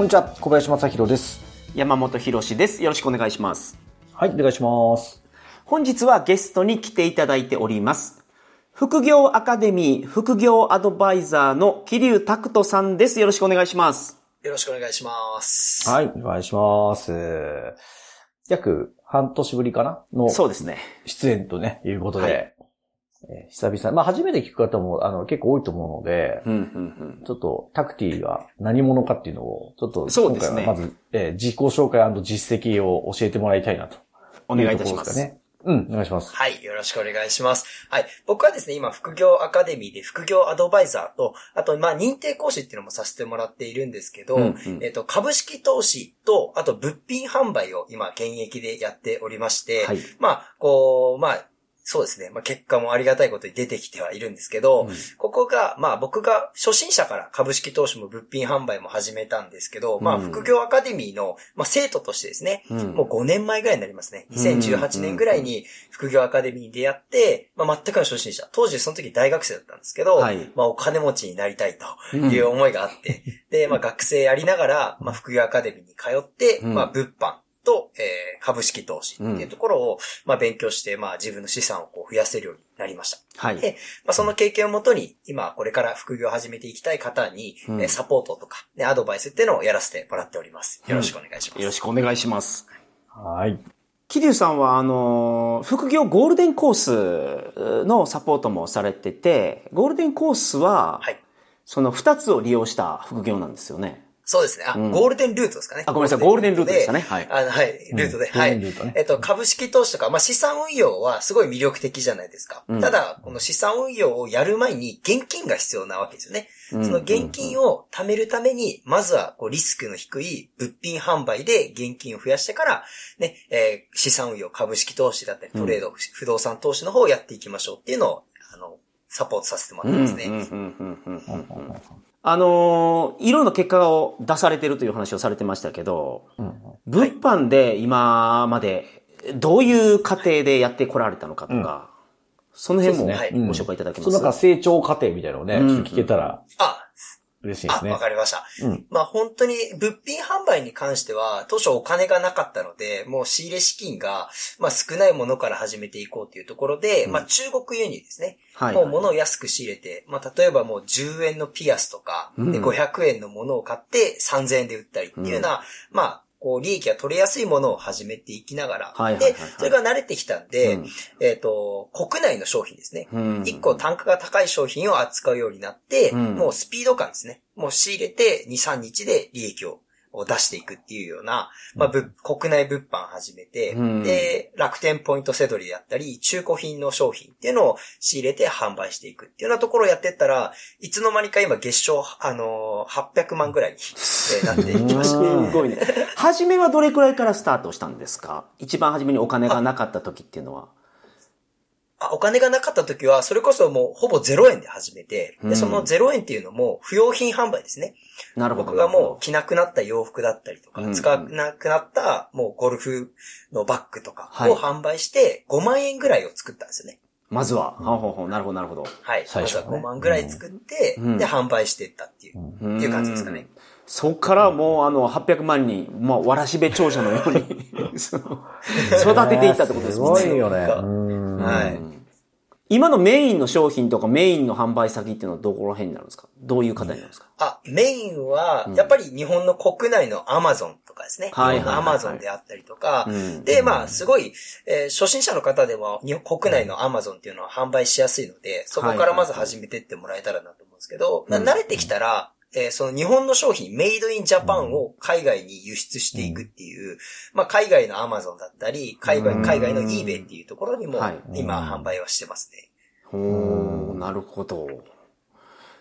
こんにちは、小林正宏です。山本博史です。よろしくお願いします。はい、お願いします。本日はゲストに来ていただいております。副業アカデミー副業アドバイザーの桐生拓人さんです。よろしくお願いします。よろしくお願いします。はい、お願いします。約半年ぶりかな？のそうですね。出演とね、いうことで、はいえー久々、まあ初めて聞く方もあの結構多いと思うので、うん、うん、ちょっとタクティが何者かっていうのを、ちょっと今回はまず、えー自己紹介実績を教えてもらいたいなと。お願いいたしますうん、お願いします。はい。よろしくお願いします。はい。僕はですね、今、副業アカデミーで副業アドバイザーと、あと、まあ、認定講師っていうのもさせてもらっているんですけど、うんうんえっ、と、株式投資と、あと、物品販売を今、現役でやっておりまして、はいまあ、こう、まあ、そうですね。まあ、結果もありがたいことに出てきてはいるんですけど、うん。ここが、まあ僕が初心者から株式投資も物品販売も始めたんですけど、まあうん副業アカデミーの、まあ生徒としてですね、うん。もう5年前ぐらいになりますね。2018年ぐらいに副業アカデミーに出会って、まあ全くの初心者。当時その時大学生だったんですけど、はい。まあお金持ちになりたいという思いがあって、で、まあ学生やりながら、まあ副業アカデミーに通って、うん。まあ物販と、えー株式投資っていうところを、まあ勉強して、まあ自分の資産をこう増やせるようになりました。はい。でまあ、その経験をもとに、今これから副業を始めていきたい方に、うんえーサポートとか、ね、アドバイスっていうのをやらせてもらっております。よろしくお願いします。よろしくお願いします。はい。桐生さんは、あの、副業ゴールデンコースのサポートもされてて、ゴールデンコースは、はい。その二つを利用した副業なんですよね。そうですね。あ、うんゴールデンルートですかね。あごめんなさいゴールデンルートでしたねはいあの、はい。ルートで、うんはい。えっと、株式投資とか、まあ、資産運用はすごい魅力的じゃないですか。うんただ、この資産運用をやる前に現金が必要なわけですよね。うんその現金を貯めるために、まずはこうリスクの低い物品販売で現金を増やしてから、ね、えー資産運用、株式投資だったり、トレード、不動産投資の方をやっていきましょうっていうのを、あの、サポートさせてもらってますね。うんうんうんうんうんうんあのーいろんな結果を出されてるという話をされてましたけど、物販で今までどういう過程でやってこられたのかとか、その辺もご紹介いただけそう、ますなんか成長過程みたいなのをね、聞けたらあ、あ、嬉しいですね。わ。かりました。うん。まあ本当に物品販売に関しては、当初お金がなかったので、もう仕入れ資金が、まあ少ないものから始めていこうというところで、うん。まあ中国輸入ですね。はい。もう物を安く仕入れて、まあ例えばもう10円のピアスとか、うん。で500円のものを買って3000円で売ったりっていうような、まあ、こう、利益が取れやすいものを始めていきながら、はいはいはいはい。で、それが慣れてきたんで、うん。えっ、と、国内の商品ですね。うん。一個単価が高い商品を扱うようになって、うん。もうスピード感ですね。もう仕入れて2、3日で利益をを出していくっていうような、まあ、ぶ国内物販始めて、うんで、楽天ポイントセドリであったり、中古品の商品っていうのを仕入れて販売していくっていうようなところをやってったら、いつの間にか今月賞、あのー800万ぐらいに、えーなっていきました。すごいね。初めはどれくらいからスタートしたんですか？一番初めにお金がなかった時っていうのは。あお金がなかった時は、それこそもうほぼ0円で始めて、うんで、その0円っていうのも不用品販売ですね。なるほど。僕がもう着なくなった洋服だったりとか、うん使わなくなったもうゴルフのバッグとかはいを販売して5万円ぐらいを作ったんですよね。まずは。ほうほうほうなるほど、なるほど。はい。最初はねまずは5万ぐらい作って、うんで、販売していったっていう、うんっていう感じですかね。そっからもうあの800万に、まあ、わらしべ長者のように その育てていったってことですもんね。すごいよね。はい。うん今のメインの商品とかメインの販売先っていうのはどこら辺になるんですか？どういう方になるんですか？あ、メインは、やっぱり日本の国内のアマゾンとかですね。はいアマゾンであったりとか、うん。で、まあ、すごい、えー初心者の方でも、日本国内のアマゾンっていうのは販売しやすいので、そこからまず始めてってもらえたらなと思うんですけど、うん。な慣れてきたら、えーその日本の商品、メイドインジャパンを海外に輸出していくっていう、まあ、海外のアマゾンだったり、海外、うん。海外の eBay っていうところにもはい、今販売はしてますね。ほー、なるほど。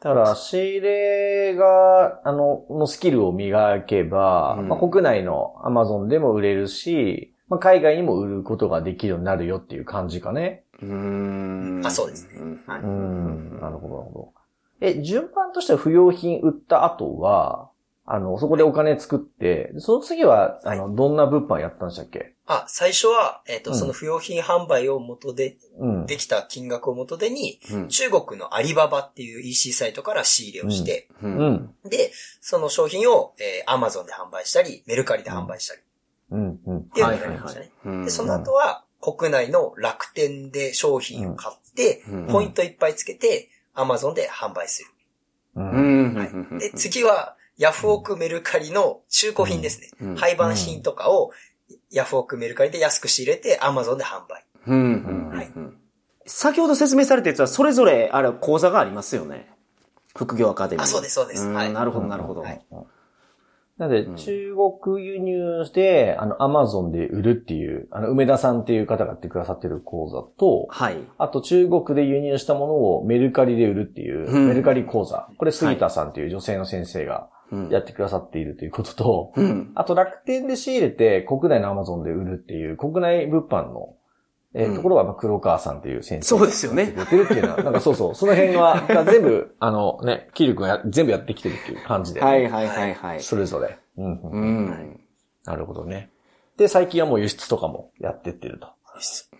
だから、仕入れが、あの、のスキルを磨けば、うん。まあ、国内のアマゾンでも売れるし、まあ、海外にも売ることができるようになるよっていう感じかね。うーん。あそうですね。んはい。うん、なるほど、なるほど。え、順番としては不要品売った後は、あの、そこでお金作って、その次は、あの、どんな物販やったんでしたっけ？あ、最初は、えっ、と、うん。その不用品販売を元で、うん。できた金額を元手に、うん。中国のアリババっていう EC サイトから仕入れをして、う。うん。ん。で、その商品を、えー、Amazon で販売したり、メルカリで販売したり。っていうのをやりましたね。うん。で、その後は、国内の楽天で商品を買って、うん。ポイントいっぱいつけて、Amazon で販売する。う。うんん。はい。で、次は、ヤフオクメルカリの中古品ですね。うん廃盤品とかを、ヤフオクメルカリで安く仕入れて、Amazon で販売。うんうんはいうん先ほど説明されたやつは、それぞれ、あれ、講座がありますよね。副業アカデミー。あそうですそうですんはいなるほど、なるほど。はいなので、中国輸入で、あの、アマゾンで売るっていう、あの、梅田さんっていう方がやってくださってる講座と、はい。あと中国で輸入したものをメルカリで売るっていう、うんメルカリ講座。これ杉田さんっていう女性の先生がうんやってくださっているということと、うん。あと楽天で仕入れて国内のアマゾンで売るっていう国内物販の、えーうんところはまあ黒川さんっていう先生そうですよねやってるっていうのは、なんかそうそう、その辺は、が全部、あのね、キリ君がや全部やってきてるっていう感じで、はいはいはいはい。それぞれ。うんうん。なるほどね。で、最近はもう輸出とかもやってってると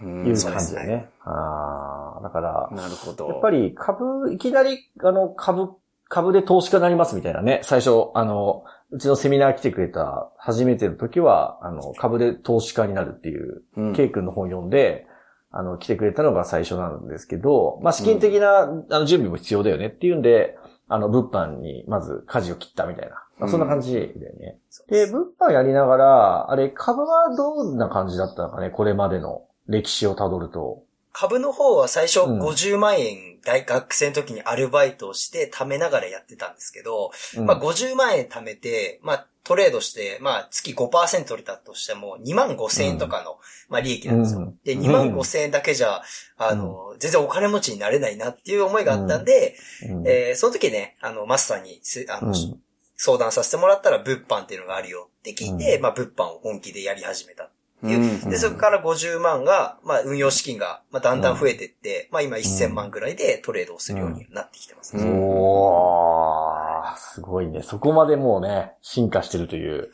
うんいう感じだね。ああ、だから、なるほど。やっぱり株、いきなり、あの、株、株で投資家になりますみたいなね。最初、あの、うちのセミナー来てくれた初めての時は、あの、株で投資家になるっていう、うん、ケイ君の本読んで、あの、来てくれたのが最初なんですけど、まあ、資金的な、あの、準備も必要だよねっていうんで、あの、物販にまず舵を切ったみたいな。まあ、そんな感じだよね。で、物販やりながら、あれ、株はどんな感じだったのかねこれまでの歴史をたどると。株の方は最初うん。50万円大学生の時にアルバイトをして貯めながらやってたんですけど、うん。まあ50万円貯めて、まあトレードして、まあ月5%取れたとしても2万5千円とかの、まあ利益なんですよ。うん。で、2万5千円だけじゃ、あの、全然お金持ちになれないなっていう思いがあったんで、うん。えーその時ね、あの、マスターにす、あの、うん。相談させてもらったら物販っていうのがあるよって聞いて、うん。まあ物販を本気でやり始めた。うんで、そこから50万が、まあ運用資金が、まあだんだん増えてって、まあ今1000万ぐらいでトレードをするようになってきてますね。うんおー、すごいね。そこまでもうね、進化してるという。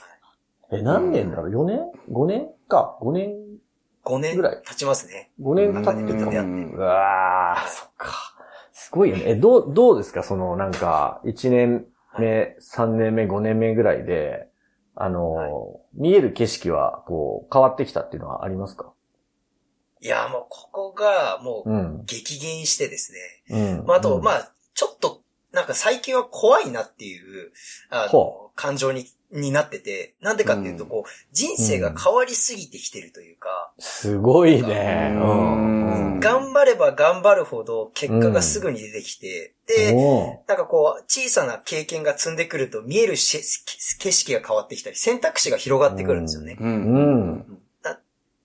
え、何年だろう ?4 年 ?5 年？か ?5 年？5年ぐらい経ちますね。?5 年経ってうんたね。うわー、そっか。すごいよね。え、どう、どうですか？その、なんか、1年目、3年目、5年目ぐらいで、あの、はい見える景色は、こう、変わってきたっていうのはありますか？いや、もうここがもううん。激減してですね。うん。まあ、あと、うんまあ、ちょっと、なんか最近は怖いなっていう、あほの、感情に、になってて、なんでかっていうと、うん。こう、人生が変わりすぎてきてるというか、すごいね。頑張れば頑張るほど結果がすぐに出てきて、で、なんかこう、小さな経験が積んでくると見えるし景色が変わってきたり、選択肢が広がってくるんですよね。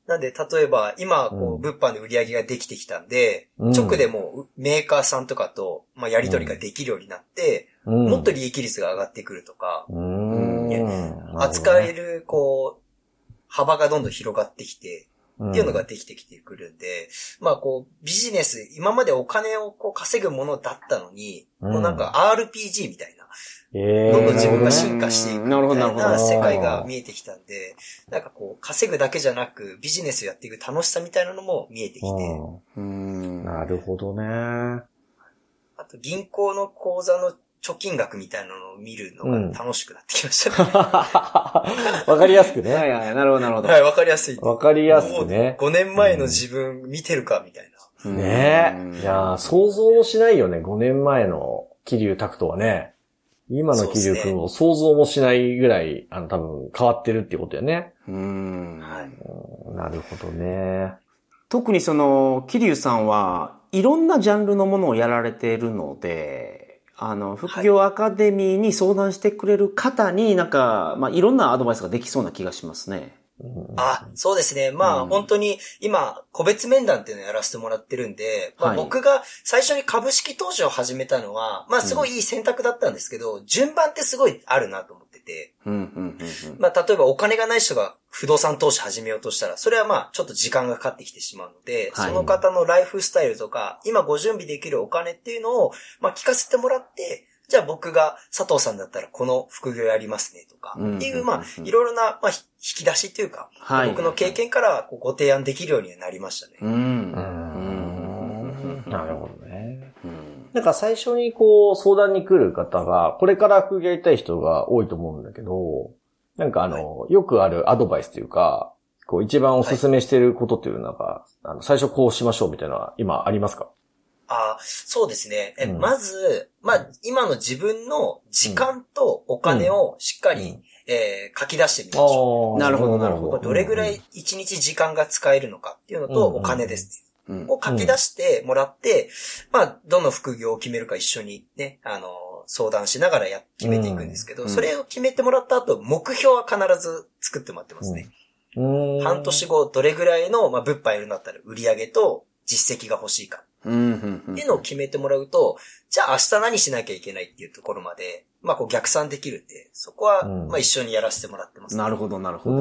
なんで、例えば、今、こう物販で売り上げができてきたんで、うん。直でもうメーカーさんとかと、まあ、やり取りができるようになって、うん。もっと利益率が上がってくるとか、うーん。扱える、こう、幅がどんどん広がってきて、っっていうのができてきてくるんで、まあこう、ビジネス、今までお金をこう稼ぐものだったのに、うん。もうなんか RPG みたいな、えー。どんどん自分が進化していくみたいな世界が見えてきたんで、なんかこう、稼ぐだけじゃなく、ビジネスをやっていく楽しさみたいなのも見えてきて、ううんん。なるほどね。あと銀行の口座の貯金額みたいなのを見るのうんが楽しくなってきましたね。わかりやすくね。はいはい、なるほどなるほど。はい、わかりやすい。わかりやすくね。5年前の自分見てるかみたいな。ねえ。いやー想像もしないよね。5年前の桐生拓人はね。今の桐生君を想像もしないぐらい、あの、多分変わってるっていうことだよね。うん。はい。なるほどね。特にその、桐生さんはいろんなジャンルのものをやられているので、あの、副業アカデミーに相談してくれる方になんか、まあ、いろんなアドバイスができそうな気がしますね。あ、そうですね。まあ、うん。本当に今、個別面談っていうのをやらせてもらってるんで、まあ、はい。僕が最初に株式投資を始めたのは、まあすごいいい選択だったんですけど、順番ってすごいあるなと思ってて、うん、うん、うんうん。まあ例えばお金がない人が不動産投資始めようとしたら、それはまあちょっと時間がかかってきてしまうので、はい。その方のライフスタイルとか、今ご準備できるお金っていうのを、まあ聞かせてもらって、じゃあ僕が佐藤さんだったらこの副業やりますねとか、うんっていう、まあうんいろいろな、まあひ引き出しっていうか、はい僕の経験からこうご提案できるようにはなりましたね。うん。うんなるほどね。うん。なんか最初にこう相談に来る方が、これから副業やりたい人が多いと思うんだけど、なんかあの、よくあるアドバイスというか、こう一番おすすめしてることっていうのはなんか、あの最初こうしましょうみたいなのは今ありますか？あそうですね。え、うんまず、まあ、今の自分の時間とお金をしっかり、うん。えー書き出してみましょう。なるほどなるほこれどれぐらい一日時間が使えるのかっていうのと、うんお金ですう。を書き出してもらって、まあ、どの副業を決めるか一緒にね、あの、相談しながらや、決めていくんですけど、うんそれを決めてもらった後、目標は必ず作ってもらってますね。うん。半年後、どれぐらいの、まあ、物販やるんだったら売り上げと実績が欲しいかっていうのを決めてもらうと、じゃあ明日何しなきゃいけないっていうところまで、まあこう逆算できるんで、そこは、うんまあ一緒にやらせてもらってます、なるほど、なるほど。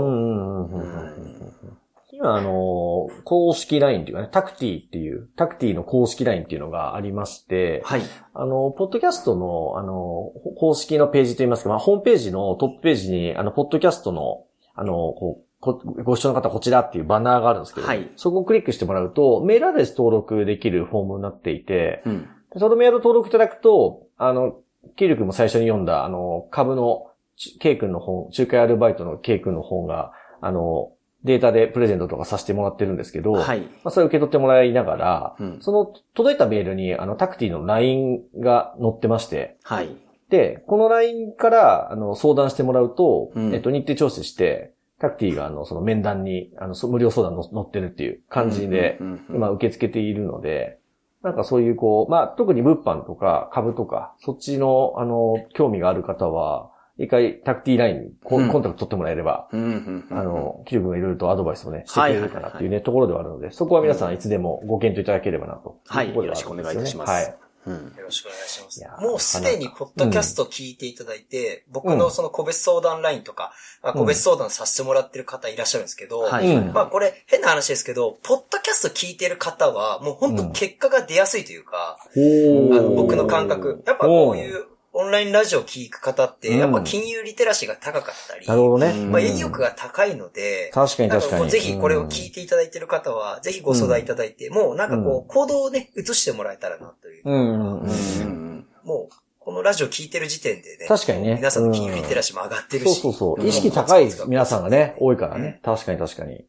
今あの、公式 LINE っていうかね、タクティっていう、タクティの公式 LINE っていうのがありまして、はい。あの、ポッドキャストの、あの、ほ公式のページといいますか、まあ、ホームページのトップページに、あの、ポッドキャストの、あの、こう、こご視聴の方こちらっていうバナーがあるんですけど、はいそこをクリックしてもらうと、メールアドレス登録できるフォームになっていて、うん。でそのメールを登録いただくと、あの、キール君も最初に読んだ、あの、株の、ちケイ君の本、仲介アルバイトのケイ君の本が、あの、データでプレゼントとかさせてもらってるんですけど、はい。まあ、それを受け取ってもらいながら、うんその届いたメールに、あの、タクティの LINE が載ってまして、はい。で、この LINE から、あの、相談してもらうと、うんえっと、日程調整して、タクティが、あの、その面談に、あの、そ無料相談の載ってるっていう感じで、今受け付けているので、なんかそういうこう、まあ、特に物販とか株とか、そっちの、あの、興味がある方は、一回タクティ LINE にコうん。コンタクト取ってもらえれば、あの、キル君がいろいろとアドバイスをね、してくれるかなっていうね、ところではあるので、そこは皆さんいつでもご検討いただければなと。はい。よろしくお願いいたします。はい。うん。よろしくお願いします。もうすでにポッドキャスト聞いていただいて、僕のその個別相談ラインとか、まあ個別相談させてもらってる方いらっしゃるんですけど、はい。うん。まあこれ変な話ですけど、ポッドキャスト聞いてる方は、もう本当結果が出やすいというか、あの僕の感覚。やっぱこういうオンラインラジオ聞く方って、うんやっぱ金融リテラシーが高かったり、なるほどね。うんまあ意欲が高いので、確かに確かに。ぜひこれを聞いていただいてる方は、ぜひご相談いただいて、もうなんかこう、行動をね、移してもらえたらなという。うんもう、このラジオ聞いてる時点でね。確かにね皆さんの金融リテラシーも上がってるそうし。そうそう。うん意識高い皆さんがね、多いからね。確かに確かに。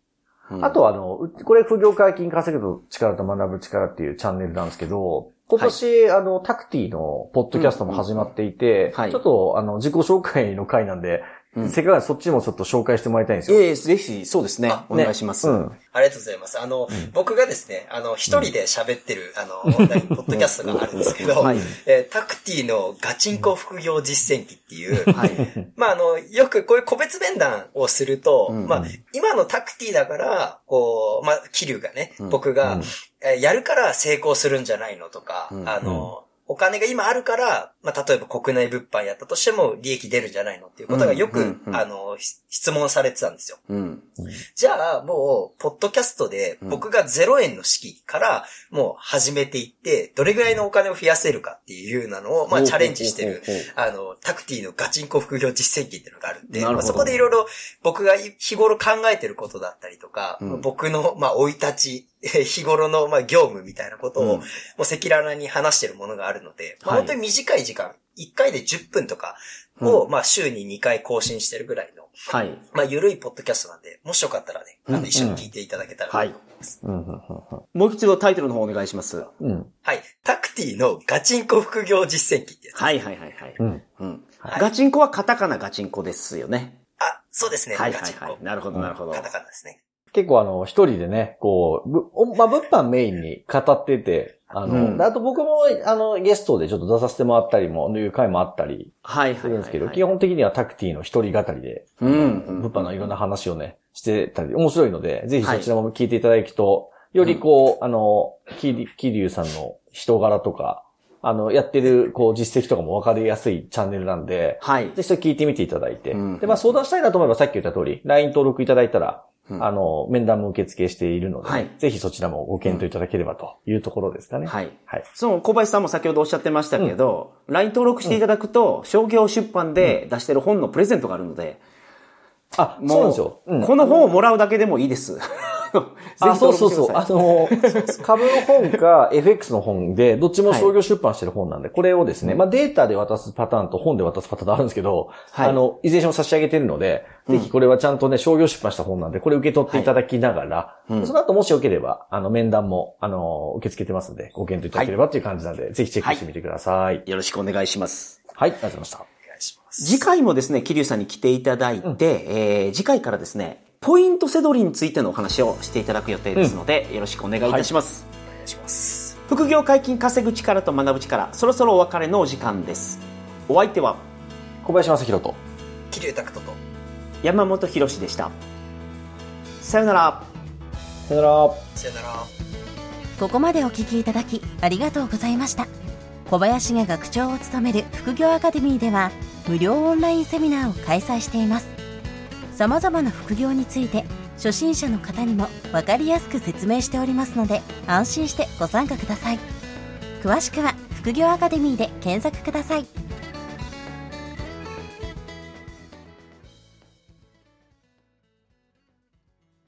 うんあとはあの、うこれ、副業解禁稼ぐと力と学ぶ力っていうチャンネルなんですけど、今年、あの、タクティのポッドキャストも始まっていて、はい。ちょっと、あの、自己紹介の回なんで、うんせっかくそっちもちょっと紹介してもらいたいんですよ。ええ、ぜひ、そうですねあ。お願いします。うん。ありがとうございます。あの、僕がですね、あの、一人で喋ってる、あの、ポッドキャストがあるんですけど、はいえータクティのガチンコ副業実践記っていう、はい。まあ、あの、よくこういう個別面談をすると、うんまあ、今のタクティだから、こう、まあ、キリュウがね、うん僕が、うんえーやるから成功するんじゃないのとか、うんあの、お金が今あるから、まあ、例えば国内物販やったとしても利益出るんじゃないのっていうことがよく、うんうん。うんあの、ひ質問されてたんですよ。うん。じゃあ、もう、ポッドキャストで、僕が0円の式から、もう始めていって、どれぐらいのお金を増やせるかっていうようなのを、まあ、チャレンジしてる、あの、タクティのガチンコ副業実践記っていうのがあるんで、まあ、そこでいろいろ僕が日頃考えてることだったりとか、うん。僕の、まあ、生い立ち、え ー日頃の、まあ、業務みたいなことを、うん。もう赤裸々に話してるものがあるので、まあ、はい。本当に短い時間、1回で10分とかを、まあ、週に2回更新してるぐらいの、はい。まあ、ゆるいポッドキャストなんで、もしよかったらね、あうんの、一緒に聞いていただけたらと思います。うんうんもう一度タイトルの方お願いします。うんうんはい。タクティのガチンコ副業実践記ってやつ。はいはいはいはい。うんうん。はいガチンコはカタカナガチンコですよね。あ、そうですね。はい。はいはい。なるほどなるほど。カタカナですね。結構あの、一人でね、こう、ぶおまあ、物販メインに語ってて、あの、うん。であと僕も、あの、ゲストでちょっと出させてもらったりも、いう回もあったりはい。するんですけど、基本的にはタクティの一人語りで、うんうん物販のいろんな話をね、してたり、面白いので、ぜひそちらも聞いていただくと、よりこう、あの、キリ、キリュウさんの人柄とか、あの、やってる、こう、実績とかも分かりやすいチャンネルなんで、はい。ぜひそれ聞いてみていただいて、うん。で、まあ相談したいなと思えばさっき言った通り、LINE 登録いただいたら、あの、面談も受付しているので、はいぜひそちらもご検討いただければというところですかね。はい。はい。その小林さんも先ほどおっしゃってましたけど、LINE 登録していただくと、商業出版で出してる本のプレゼントがあるので、あ、そうなんですよ。うんこの本をもらうだけでもいいです。あ、そうそうそう。あぜの、株の本か FX の本で、どっちも商業出版してる本なんで、これをですね、まあデータで渡すパターンと本で渡すパターンあるんですけど、はいあの、いずれにしても差し上げてるので、ぜひこれはちゃんとね、商業出版した本なんで、これ受け取っていただきながら、その後もしよければ、あの、面談も、あの、受け付けてますので、ご検討いただければっていう感じなんで、ぜひチェックしてみてください。ひよろしくお願いします。はい、ありがとうございました。お願いします。次回もですね、桐生さんに来ていただいて、えー次回からですね、ポイントセドリについてのお話をしていただく予定ですので、よろしくお願いいたします。お願いします。副業解禁稼ぐ力と学ぶ力、そろそろお別れのお時間です。お相手は小林正宏と、桐生拓人と、山本博史でした。さよなら。さよなら。さよなら。ここまでお聞きいただきありがとうございました小林が学長を務める副業アカデミーでは無料オンラインセミナーを開催していますさまざまな副業について初心者の方にも分かりやすく説明しておりますので安心してご参加ください。詳しくは副業アカデミーで検索ください。